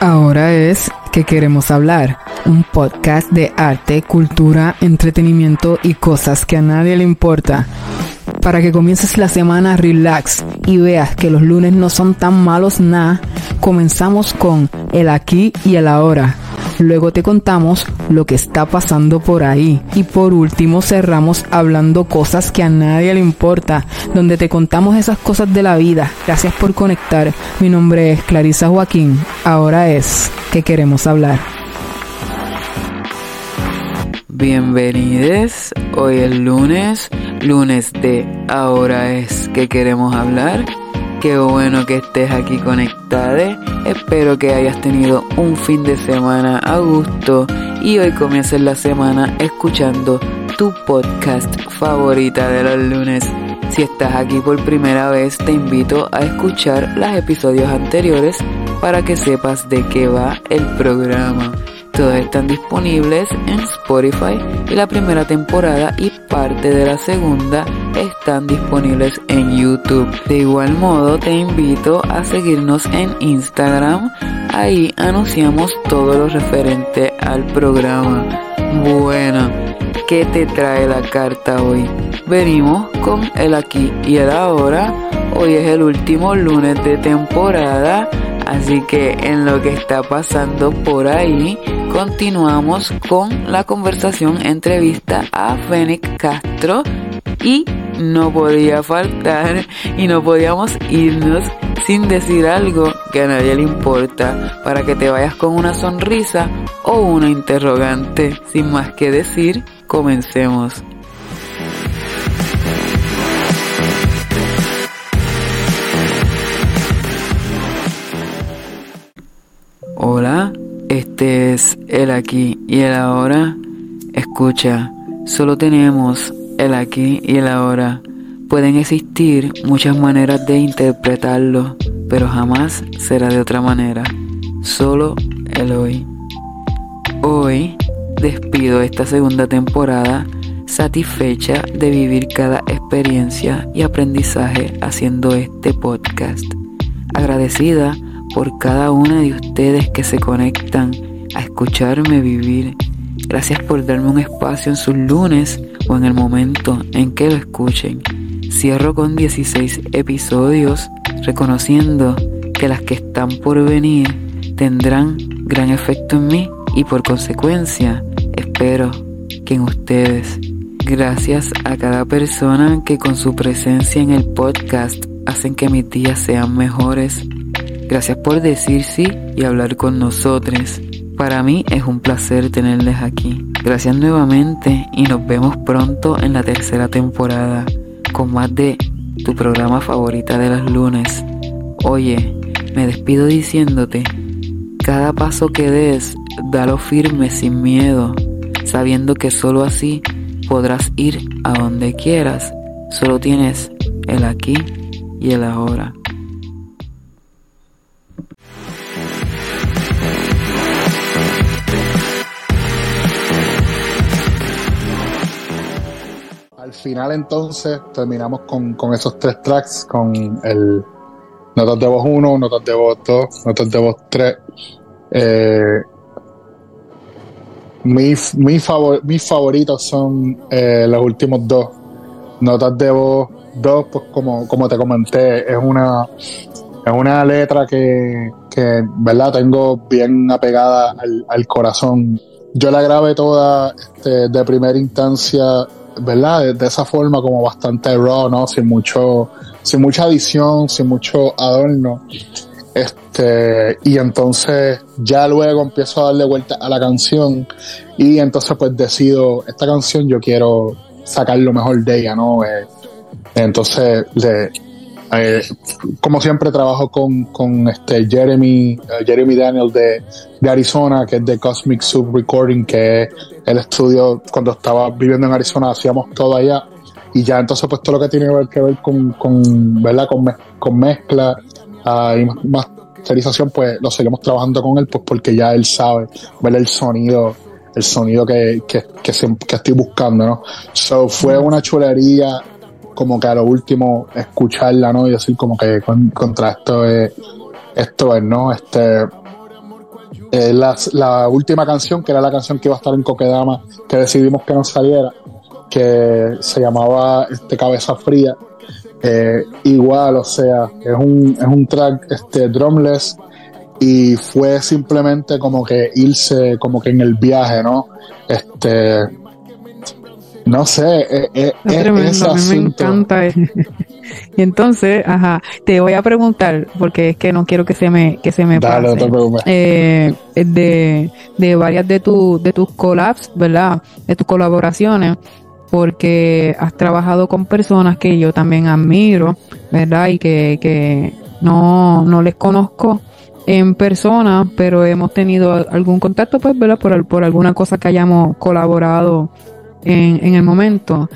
Ahora es que queremos hablar, un podcast de arte, cultura, entretenimiento y cosas que a nadie le importa. Para que comiences la semana relax y veas que los lunes no son tan malos nada, comenzamos con el aquí y el ahora Luego te contamos lo que está pasando por ahí. Y por último cerramos hablando cosas que a nadie le importa, donde te contamos esas cosas de la vida. Gracias por conectar. Mi nombre es Clarisa Joaquín. Ahora es que queremos hablar. Bienvenidos. Hoy es lunes, lunes de Ahora es que queremos hablar. Qué bueno que estés aquí conectado. Espero que hayas tenido un fin de semana a gusto y hoy comiences la semana escuchando tu podcast favorita de los lunes. Si estás aquí por primera vez, te invito a escuchar los episodios anteriores para que sepas de qué va el programa. Todos están disponibles en Spotify y la primera temporada y parte de la segunda están disponibles en YouTube. De igual modo te invito a seguirnos en Instagram. Ahí anunciamos todo lo referente al programa. Bueno, ¿qué te trae la carta hoy? Venimos con el aquí y el ahora. Hoy es el último lunes de temporada Así que en lo que está pasando por ahí, continuamos con la conversación entrevista a Fénix Castro y no podía faltar y no podíamos irnos sin decir algo que a nadie le importa para que te vayas con una sonrisa o una interrogante. Sin más que decir, comencemos. Hola, este es el aquí y el ahora. Escucha, solo tenemos el aquí y el ahora. Pueden existir muchas maneras de interpretarlo, pero jamás será de otra manera. Solo el hoy. Hoy despido esta segunda temporada satisfecha de vivir cada experiencia y aprendizaje haciendo este podcast. Agradecida por cada una de ustedes que se conectan a escucharme vivir. Gracias por darme un espacio en sus lunes o en el momento en que lo escuchen. Cierro con 16 episodios reconociendo que las que están por venir tendrán gran efecto en mí y por consecuencia espero que en ustedes. Gracias a cada persona que con su presencia en el podcast hacen que mis días sean mejores Gracias por decir sí y hablar con nosotros. Para mí es un placer tenerles aquí. Gracias nuevamente y nos vemos pronto en la tercera temporada con más de tu programa favorita de las lunes. Oye, me despido diciéndote, cada paso que des, dalo firme sin miedo, sabiendo que solo así podrás ir a donde quieras. Solo tienes el aquí y el ahora. Al final entonces terminamos con, esos tres tracks, con el Notas de Voz 1, Notas de Voz 2, Notas de Voz 3. Eh, mis, mis, favoritos son eh, los últimos dos. Notas de Voz 2, pues como, como te comenté, es una, es una letra que, que ¿verdad? Tengo bien apegada al, al corazón. Yo la grabé toda este, de primera instancia ¿verdad? De, esa forma como bastante raw, ¿no? Sin mucho, sin mucha adición, sin mucho adorno. Este, y entonces ya luego empiezo a darle vuelta a la canción y entonces pues decido, esta canción yo quiero sacar lo mejor de ella, ¿no? Eh, entonces, le, eh, como siempre trabajo con, con este Jeremy, eh, Jeremy Daniel de, de, Arizona, que es de Cosmic Sub Recording, que es el estudio cuando estaba viviendo en Arizona, hacíamos todo allá. Y ya entonces pues todo lo que tiene que ver con, con ¿verdad? Con, con mezcla uh, y masterización, pues lo seguimos trabajando con él, pues porque ya él sabe, ver el sonido, el sonido que, que, que, que estoy buscando, ¿no? So fue una chulería como que a lo último escucharla, ¿no? Y decir como que contra esto es, esto es, ¿no? Este, eh, la, la, última canción, que era la canción que iba a estar en Coquedama, que decidimos que no saliera, que se llamaba este, Cabeza Fría. Eh, igual, o sea, es un, es un track este, drumless y fue simplemente como que irse como que en el viaje, ¿no? Este, no sé, eh, eh, es, es, a mí me encanta. y entonces, ajá, te voy a preguntar, porque es que no quiero que se me, que se me Dale, pase. No eh, de, de varias de, tu, de tus collabs, ¿verdad? De tus colaboraciones, porque has trabajado con personas que yo también admiro, ¿verdad? Y que, que no, no les conozco en persona, pero hemos tenido algún contacto, pues, ¿verdad? Por, por alguna cosa que hayamos colaborado en, en el momento.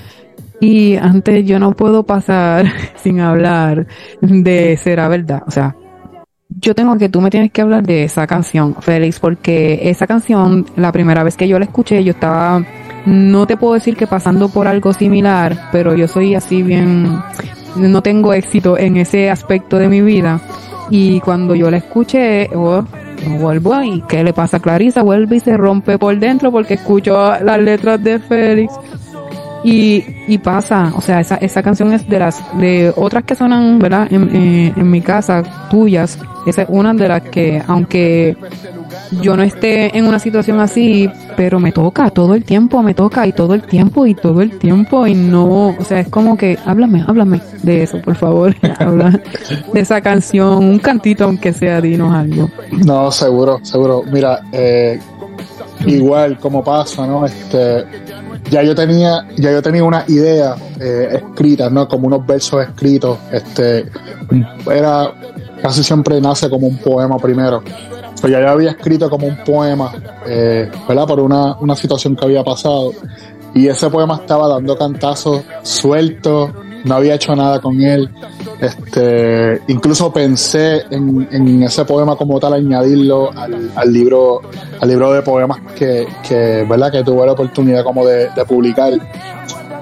Y antes yo no puedo pasar sin hablar de Será Verdad. O sea, yo tengo que tú me tienes que hablar de esa canción, Félix, porque esa canción, la primera vez que yo la escuché, yo estaba, no te puedo decir que pasando por algo similar, pero yo soy así bien, no tengo éxito en ese aspecto de mi vida. Y cuando yo la escuché, oh, vuelvo y ¿qué le pasa a Clarisa? Vuelve y se rompe por dentro porque escucho las letras de Félix. Y, y pasa, o sea, esa, esa canción es de las, de otras que sonan, ¿verdad? En, en, en mi casa, tuyas, esa es una de las que, aunque yo no esté en una situación así, pero me toca todo el tiempo, me toca y todo el tiempo y todo el tiempo y no, o sea, es como que, háblame, háblame de eso, por favor, habla de esa canción, un cantito aunque sea, dinos algo. No, seguro, seguro. Mira, eh, igual como pasa, ¿no? Este, ya yo tenía, ya yo tenía una idea eh, escrita, ¿no? Como unos versos escritos, este, era, casi siempre nace como un poema primero. Pues ya yo había escrito como un poema, eh, ¿verdad? Por una, una situación que había pasado. Y ese poema estaba dando cantazos sueltos, no había hecho nada con él. Este, incluso pensé en, en ese poema como tal añadirlo al, al, libro, al libro de poemas que, que, ¿verdad? que tuve la oportunidad como de, de publicar,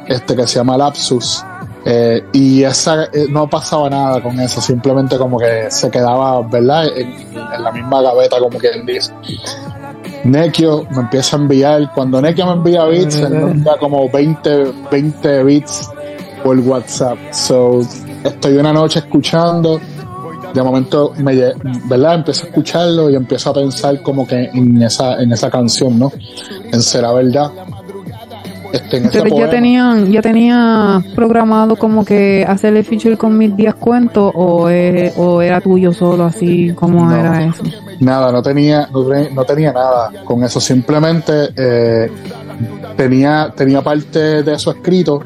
este que se llama Lapsus. Eh, y esa eh, no pasaba nada con eso, simplemente como que se quedaba, ¿verdad? En, en la misma gaveta, como quien dice. Nekio me empieza a enviar, cuando Nekio me envía beats, él me envía como 20, 20 beats por WhatsApp. So, estoy una noche escuchando, de momento me, ¿verdad? Empiezo a escucharlo y empiezo a pensar como que en esa, en esa canción, ¿no? En Será Verdad. Este, en ya tenían, ya tenía programado como que hacerle feature con mis días cuentos o, o era tuyo solo así, ¿cómo no, era eso? Nada, no tenía, no, no, tenía nada con eso, simplemente eh, tenía, tenía parte de eso escrito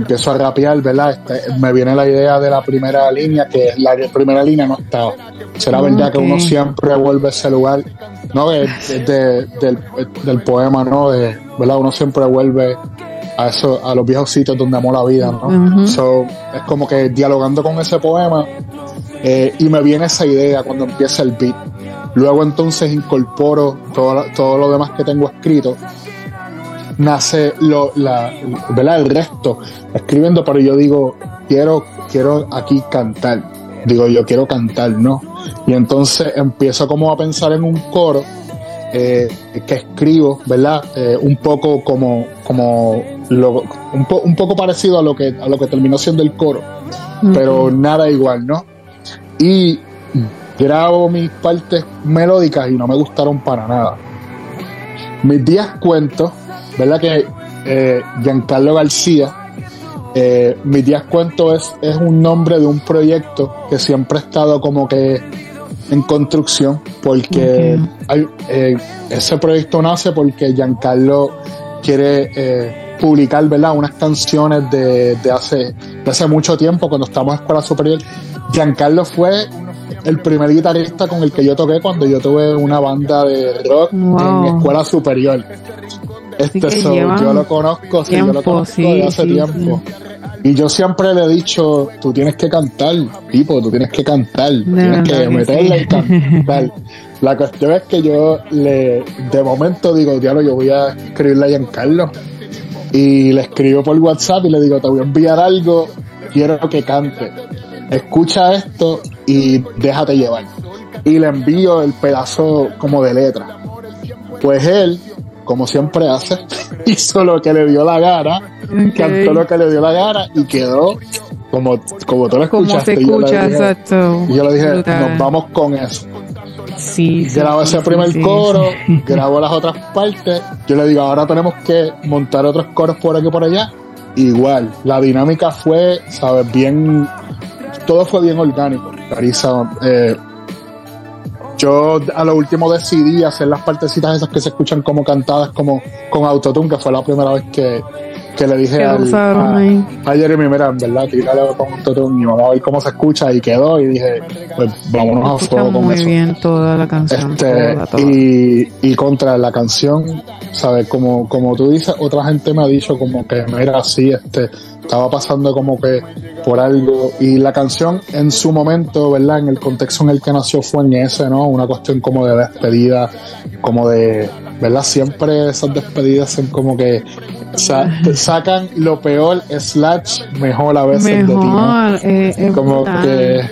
empiezo a rapear, ¿verdad? Este, me viene la idea de la primera línea, que la primera línea no estaba. Será okay. verdad que uno siempre vuelve a ese lugar, ¿no? De, de, del, del, poema, ¿no? De, ¿verdad? Uno siempre vuelve a eso, a los viejos sitios donde amó la vida, ¿no? Uh -huh. so, es como que dialogando con ese poema, eh, y me viene esa idea cuando empieza el beat. Luego entonces incorporo todo, todo lo demás que tengo escrito nace lo, la, ¿verdad? el resto escribiendo, pero yo digo, quiero, quiero aquí cantar. Digo, yo quiero cantar, ¿no? Y entonces empiezo como a pensar en un coro eh, que escribo, ¿verdad? Eh, un poco como, como lo, un, po, un, poco parecido a lo que, a lo que terminó siendo el coro, uh -huh. pero nada igual, ¿no? Y grabo mis partes melódicas y no me gustaron para nada. Mis días cuento ¿verdad? Que eh, Giancarlo García, eh, Mis días cuento es, es un nombre de un proyecto que siempre ha estado como que en construcción, porque hay, eh, ese proyecto nace porque Giancarlo quiere eh, publicar, ¿verdad? Unas canciones de, de, hace, de hace mucho tiempo, cuando estábamos en escuela superior. Giancarlo fue el primer guitarrista con el que yo toqué cuando yo tuve una banda de rock wow. en escuela superior. Este so, yo lo conozco, sí, yo lo conozco sí, de hace sí, tiempo. Y yo siempre le he dicho, tú tienes que cantar, tipo, tú tienes que cantar, no, tienes que no, meterla y cantar. La cuestión es que yo le, de momento digo, diablo, yo voy a escribirle a Giancarlo. Y le escribo por WhatsApp y le digo, te voy a enviar algo, quiero que cante. Escucha esto y déjate llevar. y le envío el pedazo como de letra. Pues él, como siempre hace, hizo lo que le dio la gana, cantó lo que le dio la gana y quedó como, como tú lo escuchaste. Como se escucha, exacto. Y yo le dije, nos vamos con eso. Sí, sí, grabo ese primer coro, grabo las otras partes. Yo le digo, ahora tenemos que montar otros coros por aquí y por allá. Igual, la dinámica fue, sabes, bien, todo fue bien orgánico. Carissa, eh, yo a lo último decidí hacer las partecitas esas que se escuchan como cantadas como con autotune, que fue la primera vez que, que le dije al, a, a, Jeremy, mira, en verdad, tírale con autotune y vamos a ver cómo se escucha y quedó y dije, pues vámonos a fuego con muy bien toda la canción. Este, toda, toda. Y, y contra la canción, ¿sabes? Como, como tú dices, otra gente me ha dicho como que, mira, así, este, estaba pasando como que por algo y la canción en su momento, ¿verdad? En el contexto en el que nació fue en ese, ¿no? Una cuestión como de despedida, como de, ¿verdad? Siempre esas despedidas son como que sa sacan lo peor slash mejor a veces mejor, de ti, ¿no? eh, como brutal. que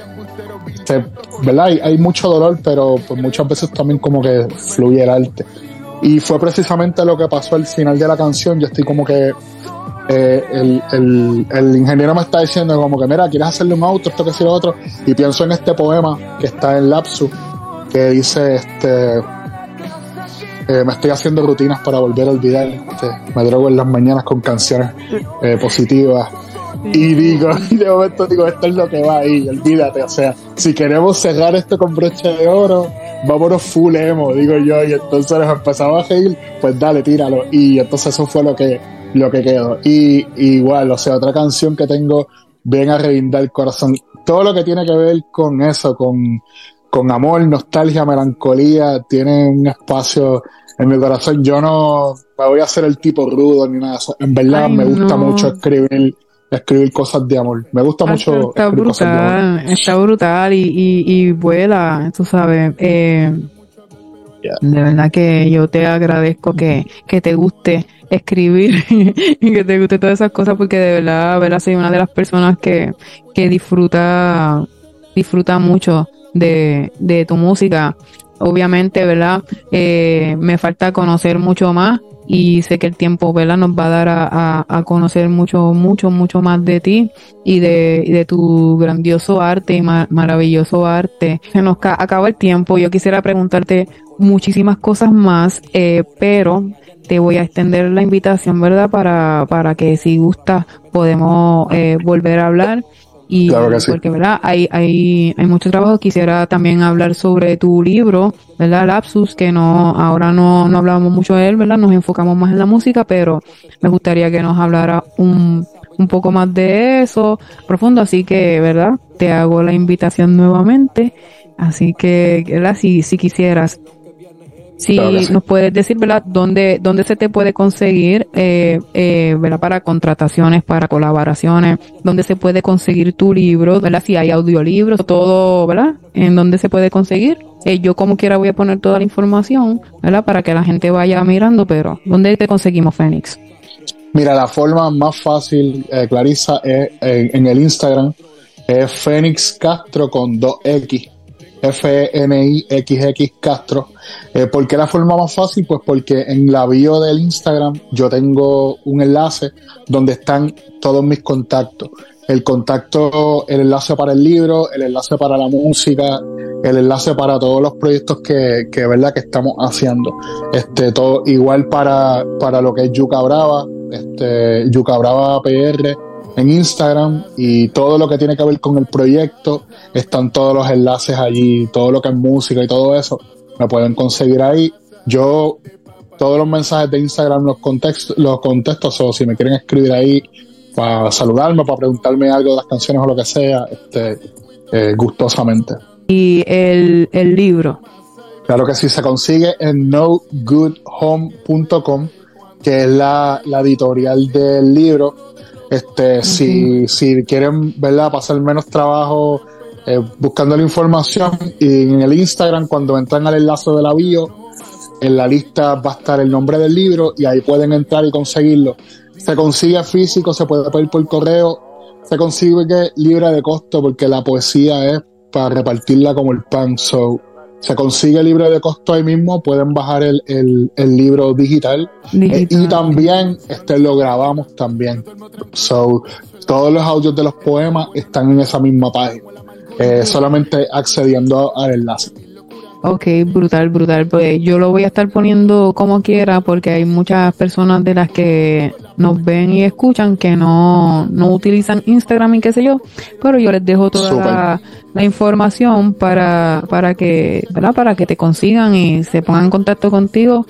te- ¿verdad? Hay, hay mucho dolor, pero pues muchas veces también como que fluye el arte. Y fue precisamente lo que pasó al final de la canción. Yo estoy como que eh, el, el, ingeniero me está diciendo como que mira, quieres hacerle un auto, esto que sí lo otro. Y pienso en este poema que está en Lapsus, que dice este eh, me estoy haciendo rutinas para volver a olvidar. este, me drogo en las mañanas con canciones eh, positivas. Y digo, y de momento digo, esto es lo que va ahí, olvídate. O sea, si queremos cerrar esto con broche de oro, vámonos full emo, digo yo. Y entonces nos empezamos a reír, pues dale, tíralo. Y entonces eso fue lo que, lo que quedó. Y, y igual, o sea, otra canción que tengo bien a reindar el corazón. Todo lo que tiene que ver con eso, con, con amor, nostalgia, melancolía, tiene un espacio en mi corazón. Yo no me voy a hacer el tipo rudo ni nada de eso. En verdad Ay, me gusta no. mucho escribir, escribir cosas de amor. Me gusta mucho está escribir cosas de amor. brutal, está brutal y, y, y vuela, tú sabes. Eh, De verdad que yo te agradezco que, que te guste escribir y que te guste todas esas cosas porque de verdad, verdad soy una de las personas que, que disfruta, disfruta mucho de, de tu música. Obviamente, ¿verdad? Eh, me falta conocer mucho más y sé que el tiempo, ¿verdad? Nos va a dar a, a, conocer mucho, mucho, mucho más de ti y de, de tu grandioso arte y ma- maravilloso arte. Se nos ca- acaba el tiempo. Yo quisiera preguntarte muchísimas cosas más, eh, pero te voy a extender la invitación, ¿verdad? Para, para que si gusta podemos eh, volver a hablar. Y Claro que sí. porque, ¿verdad? Hay, hay, hay mucho trabajo. Quisiera también hablar sobre tu libro, ¿verdad? Lapsus, que no, ahora no, no hablamos mucho de él, ¿verdad? Nos enfocamos más en la música, pero me gustaría que nos hablara un, un poco más de eso profundo. Así que, ¿verdad? Te hago la invitación nuevamente. Así que, ¿verdad? Si, si quisieras si Claro que sí. nos puedes decir, ¿verdad? ¿Dónde, dónde se te puede conseguir, eh, eh, ¿verdad? Para contrataciones, para colaboraciones, dónde se puede conseguir tu libro, ¿verdad? Si hay audiolibros, todo, ¿verdad? En dónde se puede conseguir. Eh, yo como quiera voy a poner toda la información, ¿verdad? Para que la gente vaya mirando, pero ¿dónde te conseguimos, Fénix? Mira, la forma más fácil, eh, Clarisa, es en, en el Instagram, es Fénix Castro con 2X. F-N-I-X-X Castro. Eh, ¿Por qué la forma más fácil? Pues porque en la bio del Instagram yo tengo un enlace donde están todos mis contactos. El contacto, el enlace para el libro, el enlace para la música, el enlace para todos los proyectos que, que verdad que estamos haciendo. Este, todo igual para, para lo que es Yuca Brava, este, Yuca Brava PR en Instagram y todo lo que tiene que ver con el proyecto, están todos los enlaces allí, todo lo que es música y todo eso, me pueden conseguir ahí. Yo todos los mensajes de Instagram los contesto, los contesto, o si me quieren escribir ahí para saludarme, para preguntarme algo de las canciones o lo que sea, este, eh, gustosamente. Y el, el libro. Claro que sí, se consigue en nogoodhome.com, que es la, la editorial del libro. Este, si, si quieren, ¿verdad? Pasar menos trabajo eh, buscando la información y en el Instagram, cuando entran al enlace de la bio, en la lista va a estar el nombre del libro y ahí pueden entrar y conseguirlo. Se consigue físico, se puede pedir por correo, se consigue libre de costo porque la poesía es para repartirla como el pan. So, se consigue libre de costo ahí mismo, pueden bajar el, el, libro digital, eh, y también este, lo grabamos también. So, todos los audios de los poemas están en esa misma página, eh, solamente accediendo al enlace. Ok, brutal, brutal. Pues yo lo voy a estar poniendo como quiera porque hay muchas personas de las que nos ven y escuchan que no, no utilizan Instagram y qué sé yo, pero yo les dejo toda la, información para, para que, ¿verdad? Para que te consigan y se pongan en contacto contigo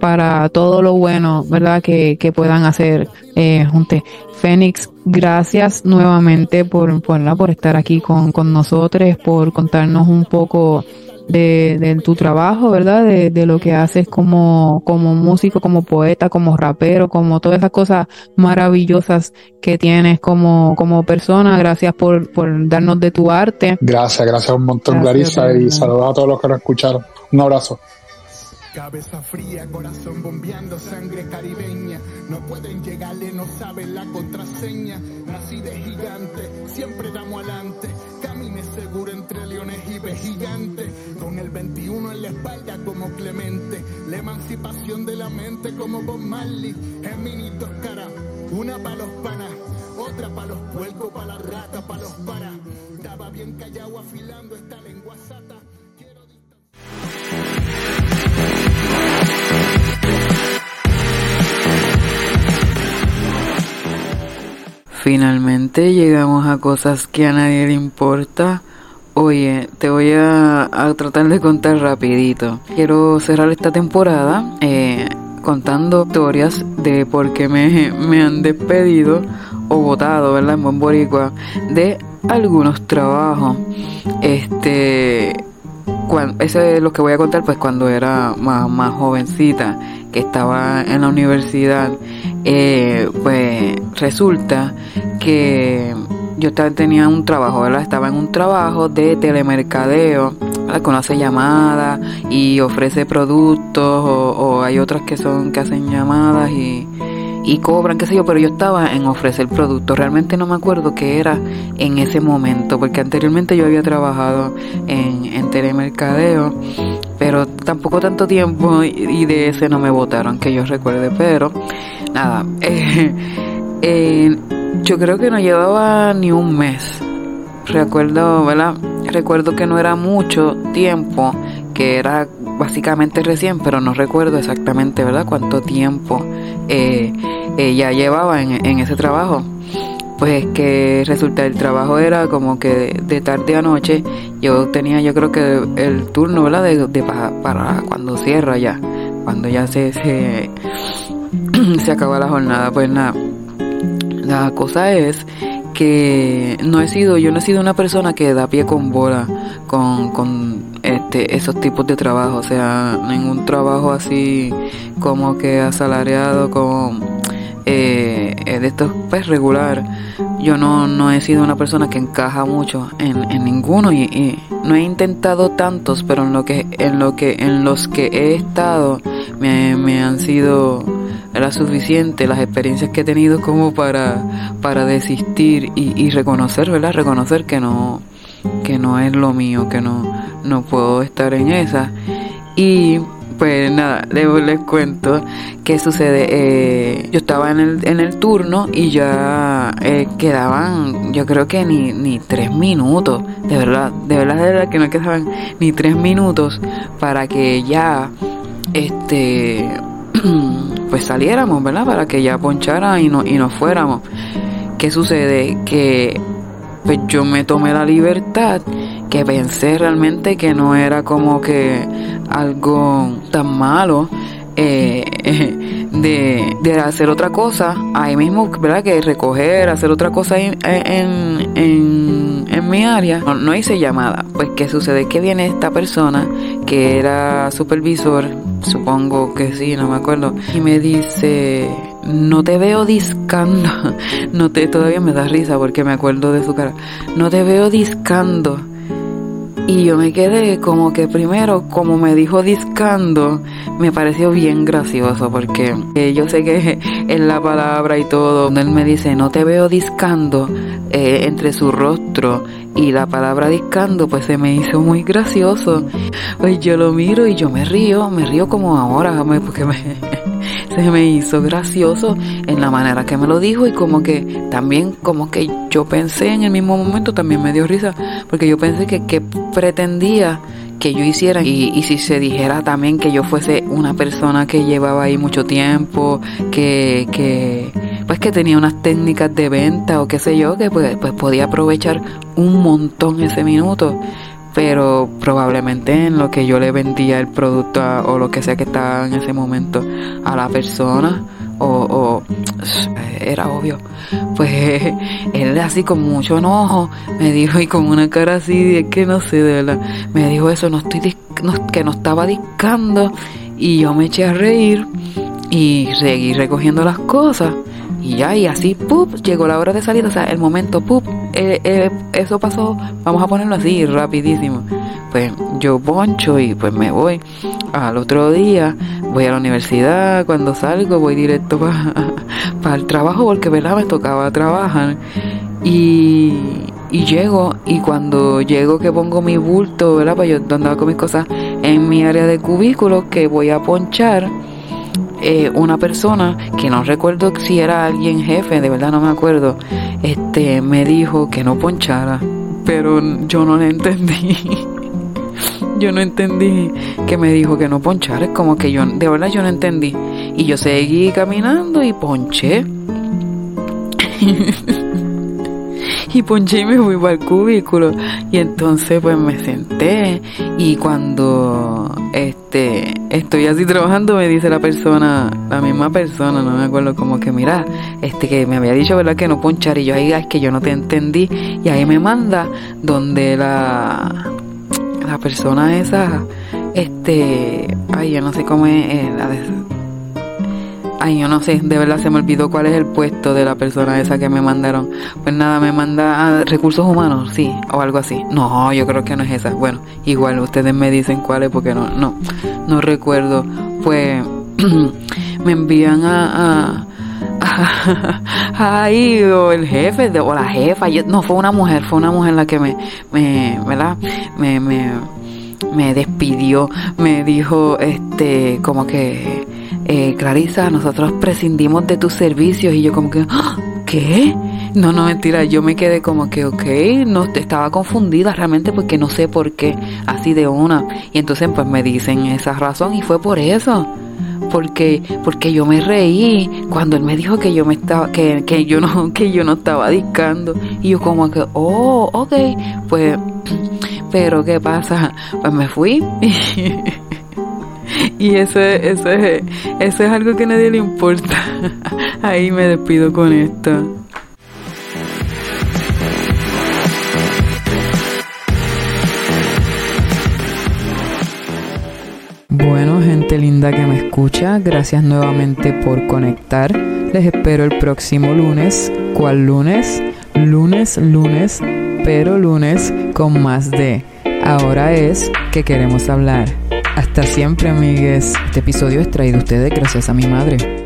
para todo lo bueno, ¿verdad? Que, que puedan hacer eh, junte. Fénix, gracias nuevamente por, por, por estar aquí con, con nosotros, por contarnos un poco de, tu trabajo, ¿verdad? De, lo que haces como, como músico, como poeta, como rapero, como todas esas cosas maravillosas que tienes como, como persona. Gracias por, por darnos de tu arte. Gracias, gracias un montón, Clarisa, y saludos a todos los que nos escucharon. Un abrazo. Cabeza fría, corazón bombeando, sangre caribeña. No pueden llegarle, no saben la contraseña. Nací de gigante, siempre damos adelante. Camine seguro entre leones y gigantes con el 21 en la espalda como Clemente, la emancipación de la mente como Bob Marley, Geminitos cara, una para los panas, otra para los puercos, para la rata, para los para. Estaba bien callado afilando esta lengua sata. Finalmente llegamos a cosas que a nadie le importa Oye, te voy a, tratar de contar rapidito. Quiero cerrar esta temporada eh, contando historias de por qué me, me han despedido o votado, ¿verdad? En buen boricua, de algunos trabajos. Este, cuando, eso es lo que voy a contar, pues cuando era más, más jovencita, que estaba en la universidad, eh, pues resulta que yo tenía un trabajo, ¿verdad? Estaba en un trabajo de telemercadeo, ¿verdad? Conoce llamadas y ofrece productos o, hay otras que son que hacen llamadas y, y cobran, qué sé yo, pero yo estaba en ofrecer productos. Realmente no me acuerdo qué era en ese momento, porque anteriormente yo había trabajado en, en telemercadeo, pero tampoco tanto tiempo y de ese no me votaron, que yo recuerde, pero nada. Eh, eh, yo creo que no llevaba ni un mes. Recuerdo, ¿verdad? Recuerdo que no era mucho tiempo, que era básicamente recién, pero no recuerdo exactamente, ¿verdad? Cuánto tiempo eh, ella llevaba en, ese trabajo. Pues que resulta el trabajo era como que de tarde a noche. Yo tenía, yo creo que el turno, ¿verdad? De, para, cuando cierra ya, cuando ya se, se, se acaba la jornada. Pues nada la cosa es que no he sido, yo no he sido una persona que da pie con bola con, con este, esos tipos de trabajo, o sea, ningún trabajo así como que asalariado con eh, de estos pues regular. Yo no, no he sido una persona que encaja mucho en, ninguno y, y, no he intentado tantos, pero en lo que en lo que en los que he estado me han sido era suficiente las experiencias que he tenido como para, para desistir y, reconocer, ¿verdad? Reconocer que no, que no es lo mío, que no, no puedo estar en esa. Y pues nada, les, les cuento qué sucede. Eh, yo estaba en el, en el turno y ya eh, quedaban, yo creo que ni, ni tres minutos, de verdad, de verdad, de verdad que no quedaban ni tres minutos para que ya, este, pues saliéramos, ¿verdad? Para que ya ponchara y, no, y nos fuéramos. ¿Qué sucede? Que pues yo me tomé la libertad que pensé realmente que no era como que algo tan malo eh, de, de, hacer otra cosa ahí mismo, ¿verdad? Que recoger, hacer otra cosa en, en, en, en mi área. No, no, hice llamada. Pues, ¿qué sucede? Que viene esta persona que era supervisor, supongo que sí, no me acuerdo, y me dice, no te veo discando, no te, todavía me da risa porque me acuerdo de su cara, no te veo discando. Y yo me quedé como que primero, como me dijo discando, me pareció bien gracioso porque eh, yo sé que en la palabra y todo, donde él me dice, no te veo discando eh, entre su rostro y la palabra discando, pues se me hizo muy gracioso. Pues yo lo miro y yo me río, me río como ahora, porque me, se me hizo gracioso en la manera que me lo dijo y como que también como que yo pensé en el mismo momento, también me dio risa, porque yo pensé que, que pretendía que yo hiciera y, y, si se dijera también que yo fuese una persona que llevaba ahí mucho tiempo, que, que pues que tenía unas técnicas de venta o qué sé yo, que pues, pues podía aprovechar un montón ese minuto pero probablemente en lo que yo le vendía el producto o lo que sea que estaba en ese momento a la persona o, era obvio pues él así con mucho enojo me dijo y con una cara así es que no sé de verdad me dijo eso no estoy que no estaba discando y yo me eché a reír y seguí recogiendo las cosas y ya, y así, ¡pup! Llegó la hora de salir, o sea, el momento, ¡pup! Eh, eh, eso pasó, vamos a ponerlo así, rapidísimo. Pues yo poncho y pues me voy. Al otro día voy a la universidad, cuando salgo voy directo para el trabajo porque, ¿verdad? Me tocaba trabajar. Y, y llego, y cuando llego que pongo mi bulto, ¿verdad? Pues yo andaba con mis cosas en mi área de cubículo que voy a ponchar eh, una persona que no recuerdo si era alguien jefe, de verdad no me acuerdo, este me dijo que no ponchara, pero yo no le entendí. yo no entendí que me dijo que no ponchara, es como que yo, de verdad yo no entendí. Y yo seguí caminando y ponché. y ponché y me fui para el cubículo. Y entonces pues me senté. Y cuando este estoy así trabajando me dice la persona la misma persona no me acuerdo como que mira este que me había dicho verdad que no ponchar y yo ahí es que yo no te entendí y ahí me manda donde la la persona esa este ay yo no sé cómo es eh, la de Ay, yo no sé, de verdad se me olvidó cuál es el puesto de la persona esa que me mandaron. Pues nada, me manda a recursos humanos, sí, o algo así. No, yo creo que no es esa. Bueno, igual ustedes me dicen cuál es porque no, no, no recuerdo. Pues me envían a, a ahí o el jefe o la jefa, no fue una mujer, fue una mujer la que me, me, ¿verdad? Me, me, me despidió, me dijo, este, como que eh, Clarisa, nosotros prescindimos de tus servicios y yo como que, ¡Ah! ¿qué? No, no, mentira, yo me quedé como que, ok, no, estaba confundida realmente porque no sé por qué, así de una. Y entonces pues me dicen esa razón y fue por eso. Porque, porque yo me reí cuando él me dijo que yo me estaba, que, que yo no, que yo no estaba discando. Y yo como que, oh, ok, pues, pero ¿qué pasa? Pues me fui. y eso, eso, es, eso es algo que a nadie le importa. Ahí me despido con esto. Bueno, gente linda que me escucha, gracias nuevamente por conectar. Les espero el próximo lunes. ¿Cuál lunes? Lunes, lunes, pero lunes con más de. Ahora es que queremos hablar. Hasta siempre, amigues. Este episodio es traído a ustedes gracias a mi madre.